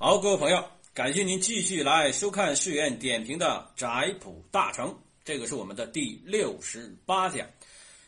好，各位朋友，感谢您继续来收看世源点评的宅谱大成，这个是我们的第六十八讲。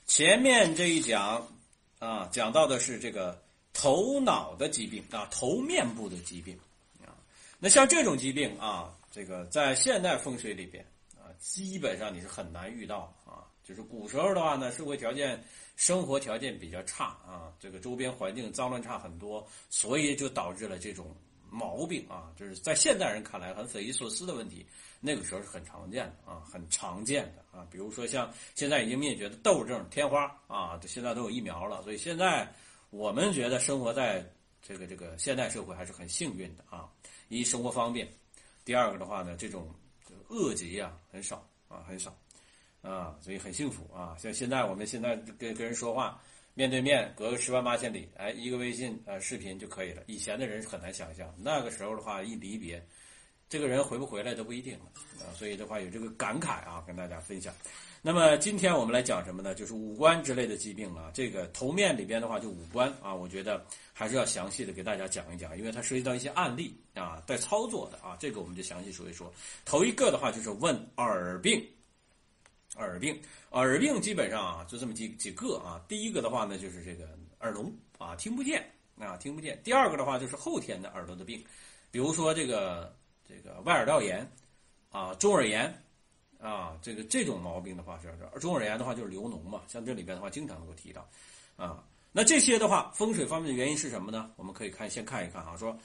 前面这一讲啊，讲到的是这个头脑的疾病啊，头面部的疾病啊。那像这种疾病啊，这个在现代风水里边啊，基本上你是很难遇到啊。就是古时候的话呢，社会条件、生活条件比较差啊，这个周边环境脏乱差很多，所以就导致了这种。毛病啊，就是在现代人看来很匪夷所思的问题，那个时候是很常见的啊，很常见的啊。比如说像现在已经灭绝的痘症、天花啊，现在都有疫苗了，所以现在我们觉得生活在这个这个现代社会还是很幸运的啊。一生活方便，第二个的话呢，这种恶疾啊很少啊很少啊，所以很幸福啊。像现在我们现在跟跟人说话。面对面隔个十万八千里，哎，一个微信呃视频就可以了。以前的人很难想象，那个时候的话一离别，这个人回不回来都不一定了啊。所以的话有这个感慨啊，跟大家分享。那么今天我们来讲什么呢？就是五官之类的疾病啊。这个头面里边的话就五官啊，我觉得还是要详细的给大家讲一讲，因为它涉及到一些案例啊，带操作的啊，这个我们就详细说一说。头一个的话就是问耳病。耳病，耳病基本上啊，就这么几几个啊。第一个的话呢，就是这个耳聋啊，听不见啊，听不见。第二个的话就是后天的耳朵的病，比如说这个这个外耳道炎啊，中耳炎啊，这个这种毛病的话是中耳炎的话就是流脓嘛，像这里边的话经常能够提到啊。那这些的话，风水方面的原因是什么呢？我们可以看先看一看啊，说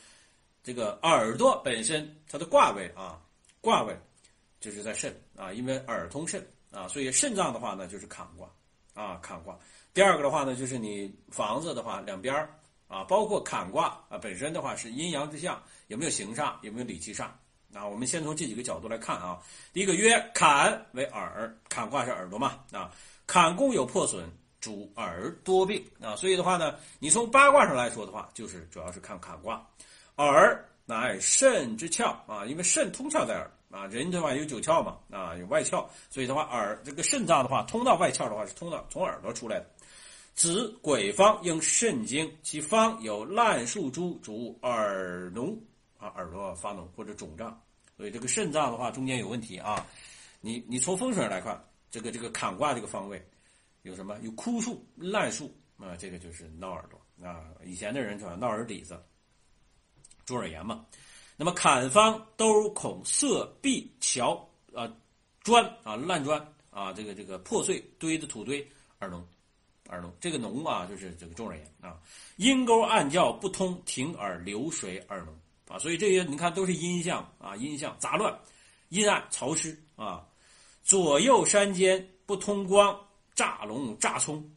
这个耳朵本身它的卦位啊，卦位就是在肾啊，因为耳通肾。啊，所以肾脏的话呢，就是坎卦，啊坎卦。第二个的话呢，就是你房子的话，两边儿啊，包括坎卦啊，本身的话是阴阳之象，有没有形煞，有没有理气煞？啊，我们先从这几个角度来看啊。第一个曰坎为耳，坎卦是耳朵嘛？啊，坎宫有破损，主耳多病啊。所以的话呢，你从八卦上来说的话，就是主要是看坎卦，耳乃肾之窍啊，因为肾通窍在耳。啊，人的话有九窍嘛，啊，有外窍，所以的话，耳这个肾脏的话，通到外窍的话是通到从耳朵出来的。子鬼方应肾经，其方有烂树珠主耳脓啊，耳朵发脓或者肿胀，所以这个肾脏的话中间有问题啊。你你从风水来看，这个这个坎卦这个方位有什么？有枯树、烂树啊，这个就是闹耳朵啊。以前的人叫闹耳底子、中耳炎嘛。那么坎方兜孔色壁桥啊砖啊烂砖啊这个这个破碎堆的土堆耳聋耳聋这个脓啊就是这个中耳炎啊。阴沟暗叫不通停耳流水耳聋啊所以这些你看都是阴象啊阴象杂乱阴暗潮湿啊。左右山间不通光炸聋炸葱。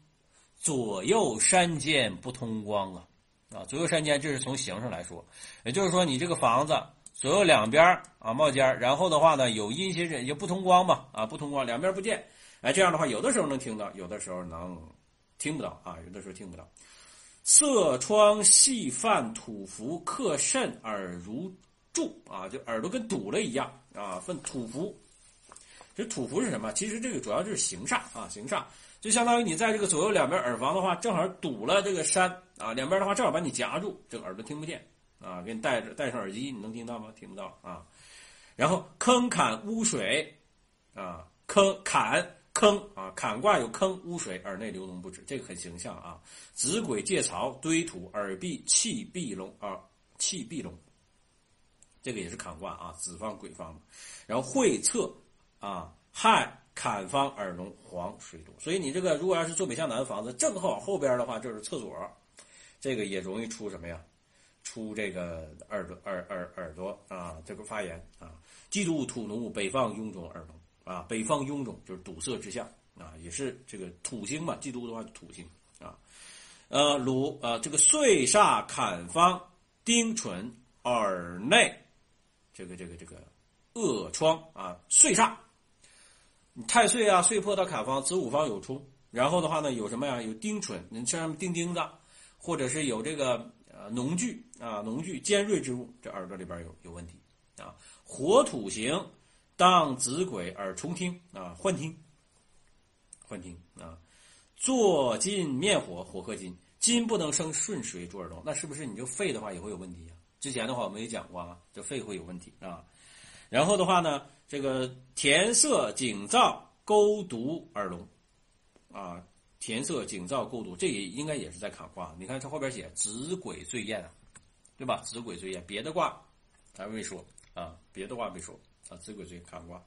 左右山间不通光啊。啊，左右山间，这是从形上来说，也就是说，你这个房子左右两边啊冒尖然后的话呢，有阴邪人也不通光嘛，啊不通光，两边不见，哎，这样的话，有的时候能听到，有的时候能听不到啊，有的时候听不到。色窗细泛土符克肾耳如柱啊，就耳朵跟堵了一样啊，分土符。这土符是什么？其实这个主要就是形煞啊，形煞。就相当于你在这个左右两边耳房的话，正好堵了这个山啊，两边的话正好把你夹住，这个耳朵听不见啊。给你戴着戴上耳机，你能听到吗？听不到啊。然后坑坎污水啊，坑坎坑啊，坎卦有坑污水，耳内流脓不止，这个很形象啊。子鬼借槽堆土，耳闭气闭聋啊，气闭聋，这个也是坎卦啊，子方鬼方然后会测啊，亥。坎方耳聋黄水多，所以你这个如果要是坐北向南的房子，正好后边的话就是厕所，这个也容易出什么呀？出这个耳朵耳耳耳朵啊，这个发炎啊。基督土奴，北方臃肿耳聋啊，北方臃肿就是堵塞之象啊，也是这个土星嘛，基督的话土星啊。呃，鲁啊，这个岁煞坎方丁蠢耳内，这个这个这个恶疮啊，岁煞。太岁啊，岁破到坎方，子午方有冲，然后的话呢，有什么呀？有钉蠢，你身上钉钉子，或者是有这个呃农具啊，农具尖锐之物，这耳朵里边有有问题啊。火土行，当子鬼而重听啊，幻听，幻听啊。坐金面火，火克金，金不能生顺水主耳聋，那是不是你这肺的话也会有问题呀？之前的话我们也讲过啊，这肺会有问题啊。然后的话呢，这个填色颈燥勾毒耳聋，啊，填色颈燥勾毒，这也应该也是在坎卦。你看这后边写子鬼最艳啊，对吧？子鬼最艳，别的卦咱没说啊，别的卦没说啊，子鬼最砍卦。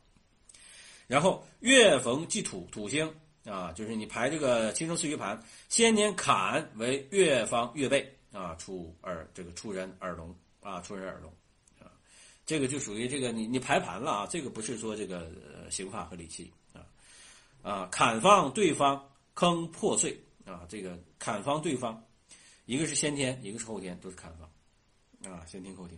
然后月逢忌土，土星啊，就是你排这个青生四余盘，先年坎为月方月背啊，出耳这个出人耳聋啊，出人耳聋。这个就属于这个你你排盘了啊，这个不是说这个刑法和理气啊啊，砍方对方坑破碎啊，这个砍方对方，一个是先天，一个是后天，都是砍方啊，先天后天。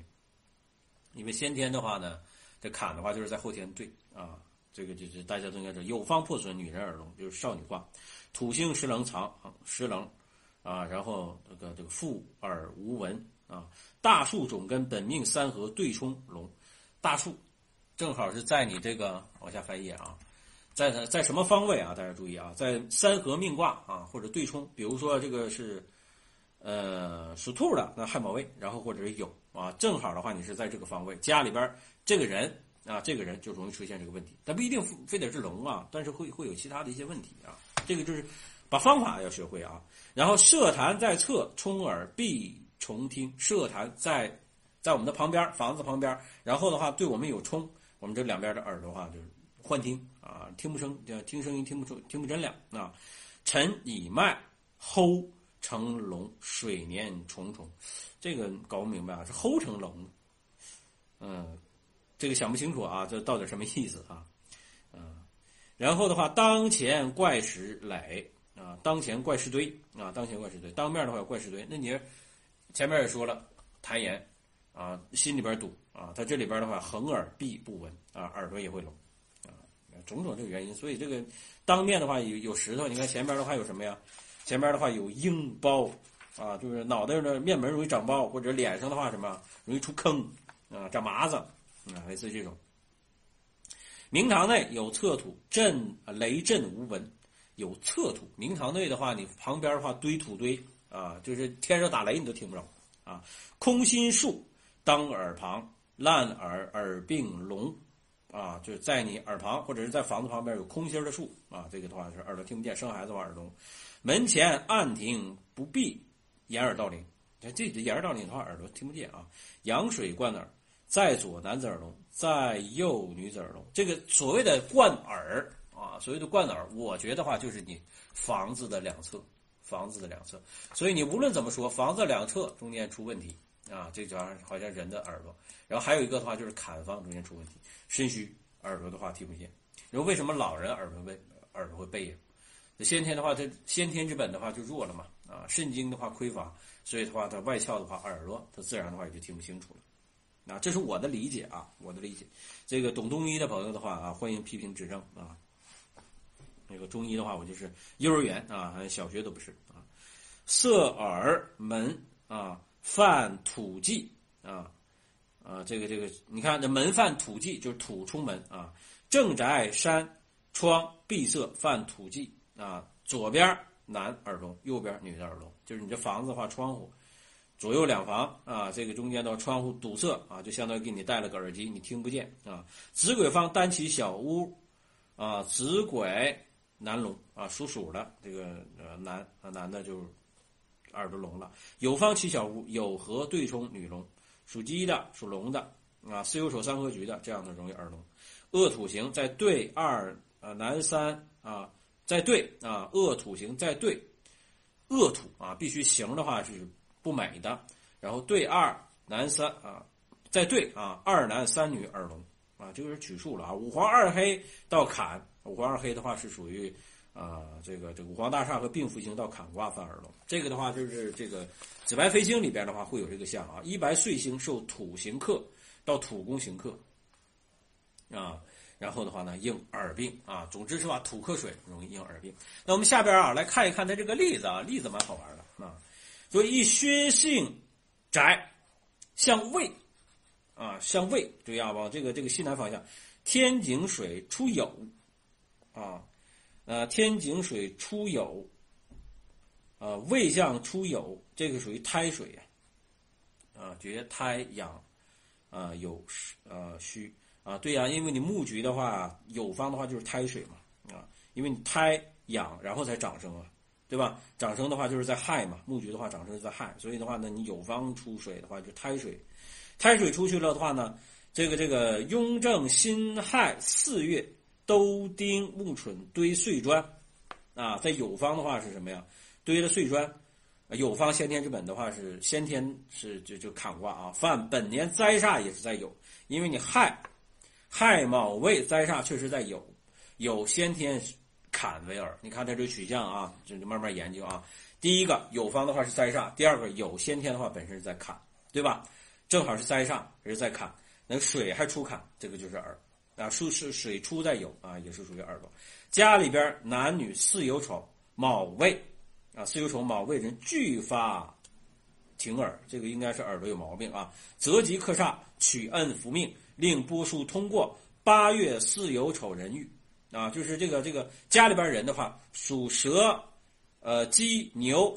因为先天的话呢，这砍的话就是在后天对啊，这个就是大家都应该知道，有方破损，女人耳聋，就是少女卦，土星失棱藏失棱啊，然后这个这个妇耳无闻。啊，大树种根本命三合对冲龙，大树正好是在你这个往下翻页啊，在在什么方位啊？大家注意啊，在三合命卦啊，或者对冲，比如说这个是呃属兔的那亥卯未，然后或者是酉啊，正好的话你是在这个方位，家里边这个人啊，这个人就容易出现这个问题，但不一定非得是龙啊，但是会会有其他的一些问题啊，这个就是把方法要学会啊，然后设坛在侧，冲耳必。重听设坛在，在我们的旁边房子旁边，然后的话对我们有冲，我们这两边的耳朵话就是幻听啊，听不声，听声音听不出，听不真亮啊。臣以脉齁成龙，水年重重，这个搞不明白啊，是齁成龙，嗯，这个想不清楚啊，这到底什么意思啊？嗯，然后的话，当前怪石垒啊，当前怪石堆啊，当前怪石堆，当面的话有怪石堆，那你。前面也说了，痰炎，啊，心里边堵啊，他这里边的话，横耳闭不闻啊，耳朵也会聋，啊，种种这个原因，所以这个当面的话有有石头，你看前边的话有什么呀？前边的话有硬包，啊，就是脑袋的面门容易长包，或者脸上的话什么容易出坑，啊，长麻子，啊，类似这种。明堂内有侧土，震雷震无闻，有侧土。明堂内的话，你旁边的话堆土堆。啊，就是天上打雷你都听不着，啊，空心树当耳旁，烂耳耳病聋，啊，就是在你耳旁或者是在房子旁边有空心的树，啊，这个的话是耳朵听不见，生孩子的话耳聋。门前暗亭不闭，掩耳盗铃。这这掩耳盗铃的话耳朵听不见啊。羊水灌耳，在左男子耳聋，在右女子耳聋。这个所谓的灌耳啊，所谓的灌耳，我觉得话就是你房子的两侧。房子的两侧，所以你无论怎么说，房子两侧中间出问题啊，这叫好像人的耳朵。然后还有一个的话就是坎方中间出问题，肾虚耳朵的话听不见。然后为什么老人耳朵背耳朵会背呀？先天的话，它先天之本的话就弱了嘛啊，肾精的话匮乏，所以的话它外窍的话耳朵它自然的话也就听不清楚了。啊，这是我的理解啊，我的理解。这个懂中医的朋友的话啊，欢迎批评指正啊。这个中医的话，我就是幼儿园啊，小学都不是啊。色耳门啊，犯土忌啊啊，这个这个，你看这门犯土忌，就是土出门啊。正宅山窗闭塞犯土忌啊，左边男耳聋，右边女的耳聋，就是你这房子的话，窗户左右两房啊，这个中间的窗户堵塞啊，就相当于给你戴了个耳机，你听不见啊。子鬼方单起小屋啊，子鬼。男聋啊，属鼠的这个呃男啊男的就耳朵聋了。有方七小屋，有合对冲女龙，属鸡的属龙的啊，四有手三合局的这样的容易耳聋。恶土行在对二啊男三啊在对啊恶土行在对恶土啊必须形的话是不美的。然后对二男三啊在对啊二男三女耳聋啊这个是取数了啊五黄二黑到坎。五黄二黑的话是属于，啊，这个这五黄大厦和病符星到坎卦犯耳聋。这个的话就是这个紫白飞星里边的话会有这个象啊，一白岁星受土行克到土宫行克，啊，然后的话呢应耳病啊，总之是吧土克水容易应耳病。那我们下边啊来看一看它这个例子啊，例子蛮好玩的啊，所以一薛姓宅向胃啊向胃，注意啊往这个这个西南方向，天井水出有。啊，呃，天井水出有，呃，未向出有，这个属于胎水呀，啊，绝胎养，啊有呃虚。啊，对呀，因为你木局的话，酉方的话就是胎水嘛啊，因为你胎养然后才长生啊，对吧？长生的话就是在亥嘛，木局的话长生就在亥，所以的话呢，你酉方出水的话就胎水，胎水出去了的话呢，这个这个雍正辛亥四月都丁木蠢堆碎砖，啊，在酉方的话是什么呀？堆了碎砖。酉方先天之本的话是先天是就就坎卦啊，犯本年灾煞也是在酉，因为你亥亥卯未灾煞确实在酉，酉先天坎为耳，你看它这个取向啊，就就慢慢研究啊。第一个酉方的话是灾煞，第二个酉先天的话本身是在坎，对吧？正好是灾煞也是在坎，那水还出坎，这个就是耳啊，属是水出在酉啊，也是属于耳朵。家里边男女巳酉丑卯未。啊，巳酉丑卯未人俱发停耳，这个应该是耳朵有毛病啊。择吉克煞，取恩福命，令波叔通过。八月巳酉丑人遇啊，就是这个这个家里边人的话，属蛇、呃鸡、牛、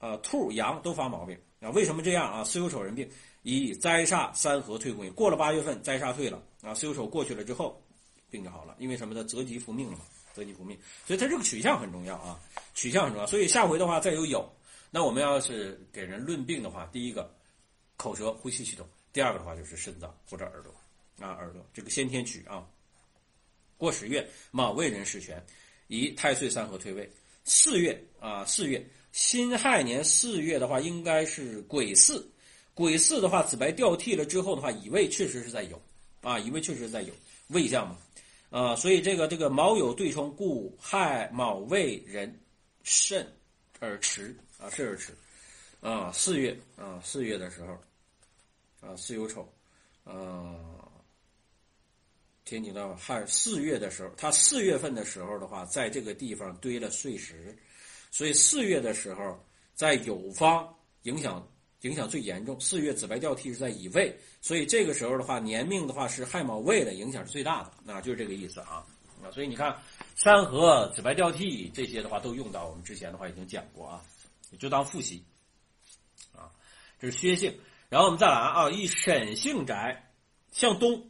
呃兔、羊都发毛病啊。为什么这样啊？巳酉丑人病，以灾煞三合退宫。过了八月份，灾煞退了啊，巳酉丑过去了之后，病就好了。因为什么呢？择吉福命了嘛。择吉复命，所以它这个取向很重要啊，取向很重要。所以下回的话再有酉，那我们要是给人论病的话，第一个口舌呼吸系统，第二个的话就是肾脏或者耳朵啊耳朵这个先天取啊。过十月卯未人事权，以太岁三合退位。四月啊四月辛亥年四月的话应该是癸巳，癸巳的话紫白掉替了之后的话乙未确实是在酉啊乙未确实是在酉未相嘛。啊，所以这个这个卯酉对冲，故亥卯未人肾而迟啊，肾而迟啊。四月啊，四月的时候啊，巳酉丑，啊，天津的亥四月的时候，他四月份的时候的话，在这个地方堆了碎石，所以四月的时候在酉方影响。影响最严重，四月紫白掉替是在乙未，所以这个时候的话，年命的话是亥卯未的影响是最大的，那就是这个意思啊。啊，所以你看三合紫白掉替这些的话都用到，我们之前的话已经讲过啊，就当复习啊，这是薛姓，然后我们再来啊，一沈姓宅向东，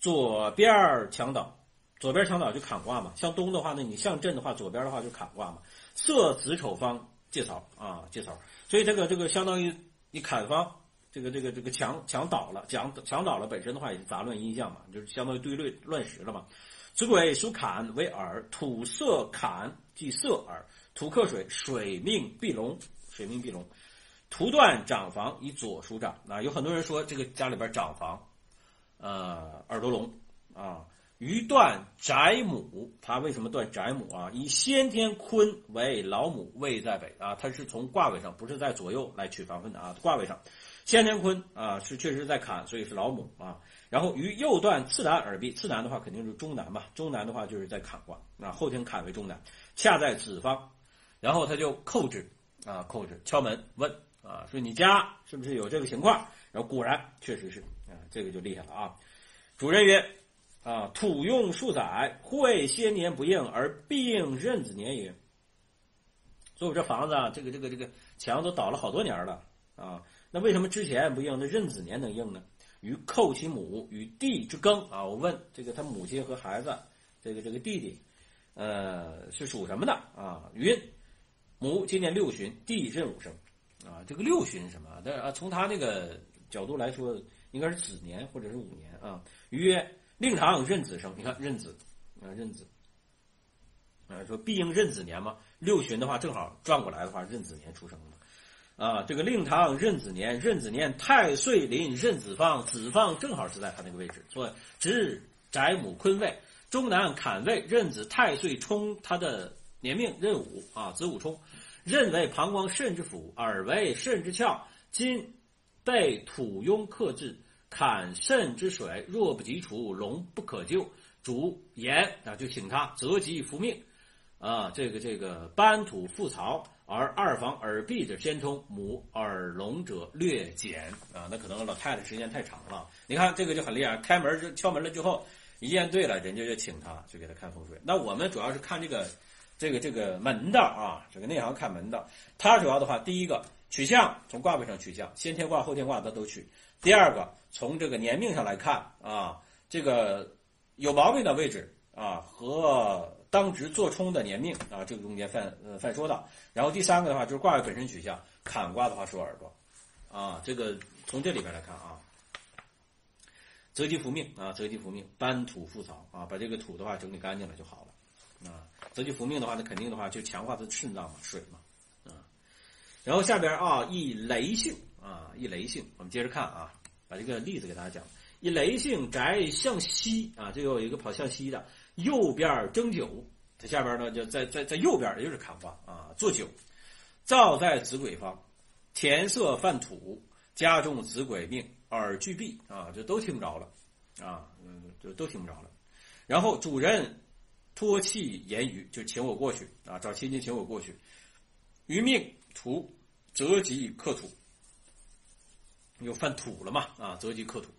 左边墙倒，左边墙倒就坎卦嘛，向东的话呢，你向震的话，左边的话就坎卦嘛，色子丑方借槽啊借槽，所以这个这个相当于。你砍方，这个这个这个墙墙倒了，墙墙倒了，本身的话也是杂乱阴象嘛，就是相当于堆乱乱石了嘛。子鬼属坎为耳，土色坎即色耳，土克水，水命必龙，水命必龙。图断长房以左属长啊，有很多人说这个家里边长房，呃，耳朵聋啊。余断宅母，他为什么断宅母啊？以先天坤为老母，位在北啊，他是从卦位上，不是在左右来取房分的啊。卦位上，先天坤啊是确实在坎，所以是老母啊。然后于右断次南耳壁，次南的话肯定是中南吧，中南的话就是在坎卦啊，后天坎为中南，恰在子方，然后他就叩之啊，叩之敲门问啊，说你家是不是有这个情况？然后果然确实是啊，这个就厉害了啊。主人曰。啊，土用数载，会先年不应而并壬子年也。所以我这房子啊，这个这个这个墙都倒了好多年了啊。那为什么之前不应，那壬子年能应呢？与寇其母与弟之庚啊。我问这个他母亲和孩子，这个这个弟弟，呃，是属什么的啊？云母今年六旬，弟壬午生啊。这个六旬什么？但啊，从他那个角度来说，应该是子年或者是午年啊。曰。令堂壬子生，你看壬子啊，壬子啊，说必应壬子年嘛。六旬的话，正好转过来的话，壬子年出生的啊。这个令堂壬子年，壬子年太岁临壬子方，子方正好是在他那个位置，所以值宅母坤位，中南坎位，壬子太岁冲他的年命壬午啊，子午冲，壬为膀胱肾之府，耳为肾之窍，今被土庸克制。坎肾之水，若不及除，龙不可救。主言啊，就请他择吉复命。啊，这个这个班土复曹，而二房耳闭者先通，母耳聋者略减。啊，那可能老太太时间太长了。你看这个就很厉害，开门就敲门了之后，一见对了，人家就请他去给他看风水。那我们主要是看这个这个这个门道啊，这个内行看门道。他主要的话，第一个取象从卦位上取象，先天卦、后天卦他都取。第二个，从这个年命上来看啊，这个有毛病的位置啊和当值做冲的年命啊，这个中间犯呃犯说到。然后第三个的话就是卦位本身取象，坎卦的话说耳朵啊，这个从这里边来看啊，择吉福命啊，择吉福命，搬土覆槽啊，把这个土的话整理干净了就好了啊。择吉福命的话，那肯定的话就强化它的肾脏嘛，水嘛啊。然后下边啊，一雷性啊，一雷性，我们接着看啊，把这个例子给大家讲。一雷性宅向西啊，这有一个跑向西的，右边蒸酒，它下边呢就在在在右边，也就是坎卦啊，做酒，灶在子鬼方，田色犯土，家中子鬼命。耳俱闭啊，这都听不着了，啊，嗯，就都听不着了。然后主人托弃言语，就请我过去啊，找亲戚请我过去。余命土择吉克土，又犯土了嘛啊，择吉克土，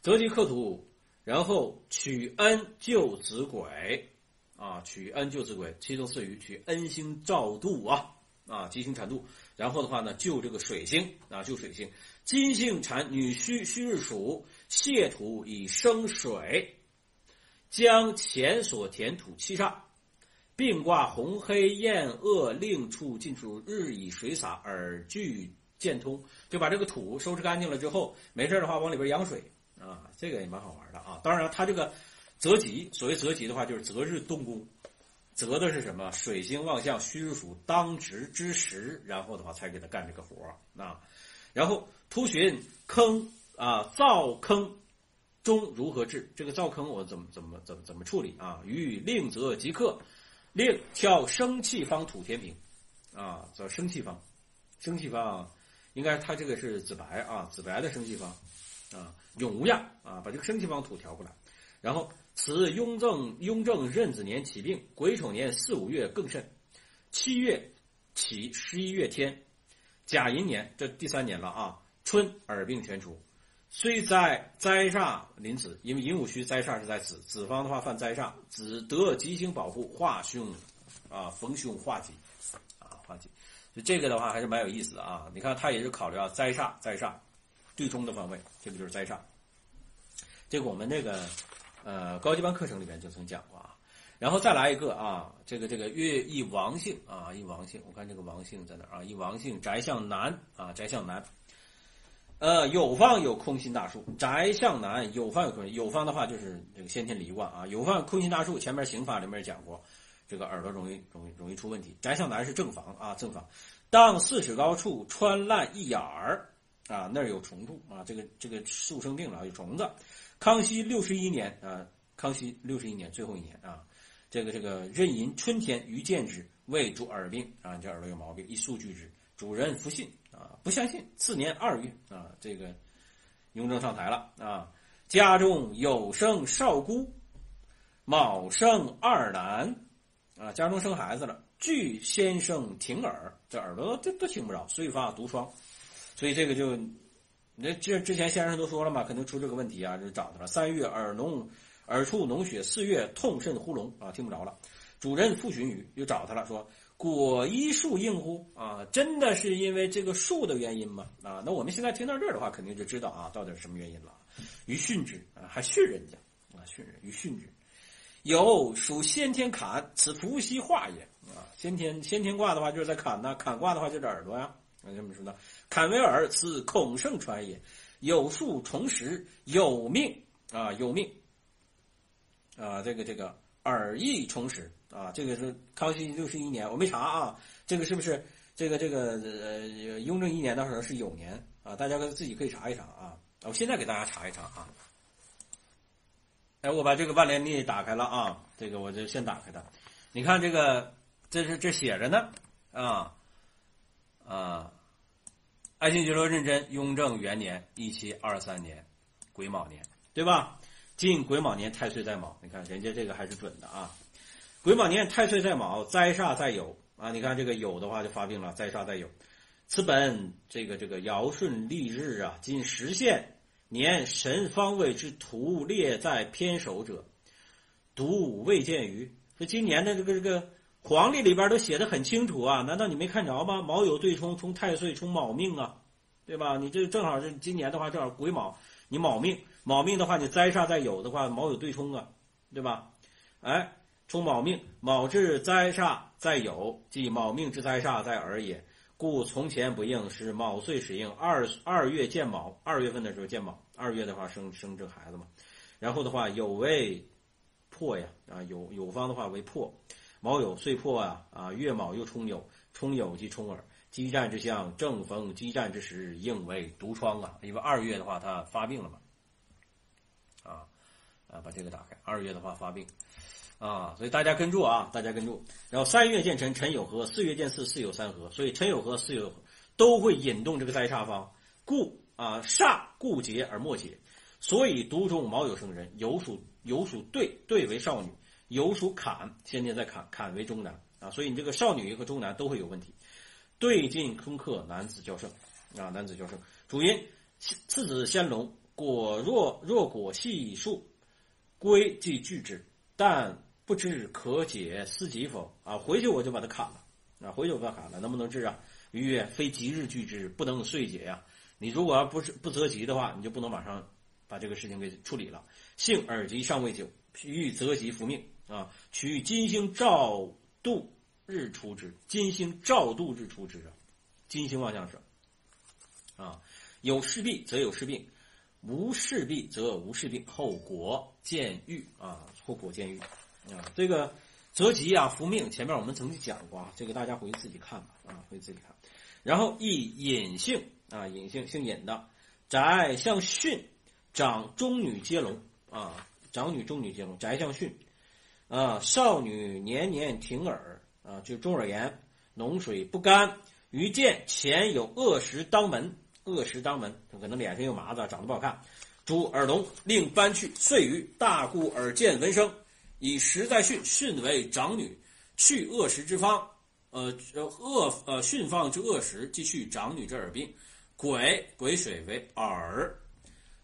择吉克土，然后取恩救子鬼啊，取恩救子鬼，七宗四余，取恩星照度啊啊，吉星产度。然后的话呢，救这个水星啊，救水星。金星产女虚，虚日属泄土以生水，将前所填土七煞，并挂红黑焰恶令处进出日以水洒而聚见通，就把这个土收拾干净了之后，没事的话往里边养水啊，这个也蛮好玩的啊。当然，它这个择吉，所谓择吉的话，就是择日动工。择的是什么？水星旺相，虚日属当值之时，然后的话才给他干这个活儿啊。然后突寻坑啊，造坑中如何治？这个造坑我怎么怎么怎么怎么处理啊？与令则即刻，令挑生气方土填平啊，叫生气方，生气方应该它这个是子白啊，子白的生气方啊，永无恙啊，把这个生气方土调过来，然后。此雍正雍正壬子年起病，癸丑年四五月更甚，七月起十一月天，甲寅年这第三年了啊，春耳病全除，虽灾灾煞临子，因为寅午戌灾煞是在子，子方的话犯灾煞，子得吉星保护，化凶啊逢凶化吉啊化吉，就这个的话还是蛮有意思的啊，你看他也是考虑啊灾煞灾煞对冲的方位，这个就是灾煞，这个我们那个。呃，高级班课程里面就曾讲过啊，然后再来一个啊，这个这个月一王姓啊，一王姓，我看这个王姓在哪啊？一王姓宅向南啊，宅向南，呃，有方有空心大树，宅向南有方有空，有方的话就是这个先天离卦啊，有方空心大树，前面刑法里面讲过，这个耳朵容易容易容易出问题。翟向南是正房啊，正房，当四尺高处穿烂一眼儿啊，那儿有虫蛀啊，这个这个树生病了，有虫子。康熙六十一年啊，康熙六十一年最后一年啊，这个这个壬寅春天于见之，未主耳病啊，你这耳朵有毛病，一诉拒之，主人不信啊，不相信。次年二月啊，这个雍正上台了啊，家中有生少孤，卯生二男啊，家中生孩子了，俱先生听耳，这耳朵都都听不着，所以发毒疮，所以这个就。那这之前先生都说了嘛，肯定出这个问题啊，就找他了。三月耳脓，耳处脓血；四月痛甚呼聋啊，听不着了。主任复询语，又找他了，说果医术应乎啊？真的是因为这个术的原因吗？啊，那我们现在听到这儿的话，肯定就知道啊，到底是什么原因了。于训之啊，还训人家啊，训人于训之。有属先天坎，此伏羲化也啊。先天先天卦的话，就是在坎呐；坎卦的话，就是耳朵呀。那这么说呢？坎为耳，此孔圣传也。有数重实，有命啊，有命啊。这个这个耳意重实啊，这个是康熙六十一年，我没查啊。这个是不是这个这个呃雍正一年的时候是酉年啊？大家自己可以查一查啊。我现在给大家查一查啊。哎，我把这个万年历打开了啊，这个我就先打开它。你看这个，这是这写着呢啊啊。爱新觉罗认真，雍正元年一七二三年癸卯年，对吧？进癸卯年，太岁在卯，你看人家这个还是准的啊。癸卯年太岁在卯，灾煞在酉啊。你看这个酉的话就发病了，灾煞在酉。此本这个这个尧舜历日啊，今实现年神方位之图列在偏首者，独未见于。说今年的这个这个黄历里边都写的很清楚啊，难道你没看着吗？卯酉对冲，冲太岁，冲卯命啊，对吧？你这正好是今年的话，正好癸卯，你卯命，卯命的话，你灾煞在酉的话，卯酉对冲啊，对吧？哎，冲卯命，卯至灾煞在酉，即卯命之灾煞在耳也。故从前不应，是卯岁始应。二二月见卯，二月份的时候见卯，二月的话生生这孩子嘛。然后的话酉为破呀，啊酉酉方的话为破。卯酉岁破啊啊，月卯又冲酉，冲酉即冲耳，激战之象，正逢激战之时，应为毒疮啊。因为二月的话，他发病了嘛，啊啊，把这个打开。二月的话发病，啊，所以大家跟住啊，大家跟住。然后三月见辰，辰有合；四月见巳，巳有三合。所以辰有合，巳酉都会引动这个灾煞方，故啊煞故结而莫解。所以独中卯酉生人，酉属酉属兑，兑为少女。酉属坎，先天在坎，坎为中男啊，所以你这个少女和中男都会有问题。对进空克，男子较胜啊，男子较胜。主因次子先龙，果若若果细数，归即拒之，但不知可解思疾否啊？回去我就把它砍了啊，回去我把它砍了，能不能治啊？曰：非即日拒之，不能遂解呀。你如果要不是不择吉的话，你就不能马上把这个事情给处理了。幸耳疾尚未久，欲择吉复命。啊，取金星照度日出之，金星照度日出之啊，金星望向是啊，有事必则有事病，无事必则无事病，后果见愈啊，后果见愈啊，这个择吉啊，福命，前面我们曾经讲过啊，这个大家回去自己看吧啊，回去自己看。然后一隐性啊，隐性姓尹的宅向巽，长中女接龙啊，长女中女接龙，宅向巽。啊，少女年年停耳啊，就中耳炎，脓水不干。于见前有恶食当门，恶食当门，可能脸上有麻子，长得不好看。主耳聋，令搬去。遂于大故耳见闻声，以实在训，训为长女，去恶食之方。呃呃，恶呃训方之恶食，即去长女之耳病。癸癸水为耳，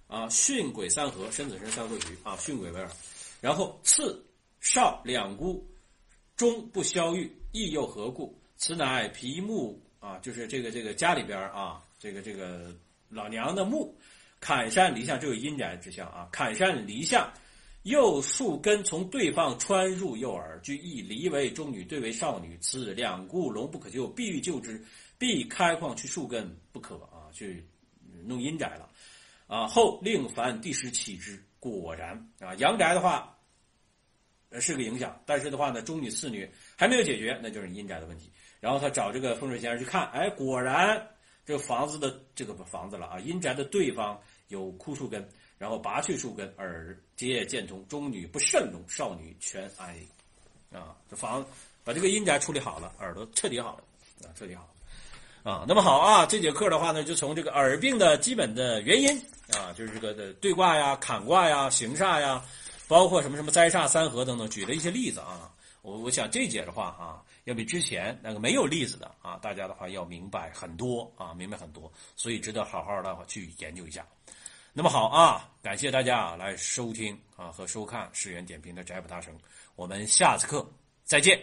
啊，巽癸三合，申子申三合局啊，巽癸为耳。然后次。少两孤，终不消郁，亦又何故？此乃皮木啊，就是这个这个家里边啊，这个这个老娘的木，坎山离相，这有阴宅之象啊。坎山离相，又树根从对方穿入右耳，居一离为中女，对为少女。此两故龙不可救，必欲救之，必开矿去树根不可啊，去弄阴宅了啊。后令凡第十起之，果然啊，阳宅的话。是个影响，但是的话呢，中女次女还没有解决，那就是阴宅的问题。然后他找这个风水先生去看，哎，果然这个房子的这个房子了啊，阴宅的对方有枯树根，然后拔去树根，耳皆见通，中女不慎聋，少女全安啊，这房把这个阴宅处理好了，耳朵彻底好了啊，彻底好啊。那么好啊，这节课的话呢，就从这个耳病的基本的原因啊，就是这个对卦呀、坎卦呀、行煞呀。包括什么什么灾煞三合等等，举了一些例子啊。我我想这节的话啊，要比之前那个没有例子的啊，大家的话要明白很多啊，明白很多，所以值得好好的去研究一下。那么好啊，感谢大家啊来收听啊和收看世源点评的宅普大神，我们下次课再见。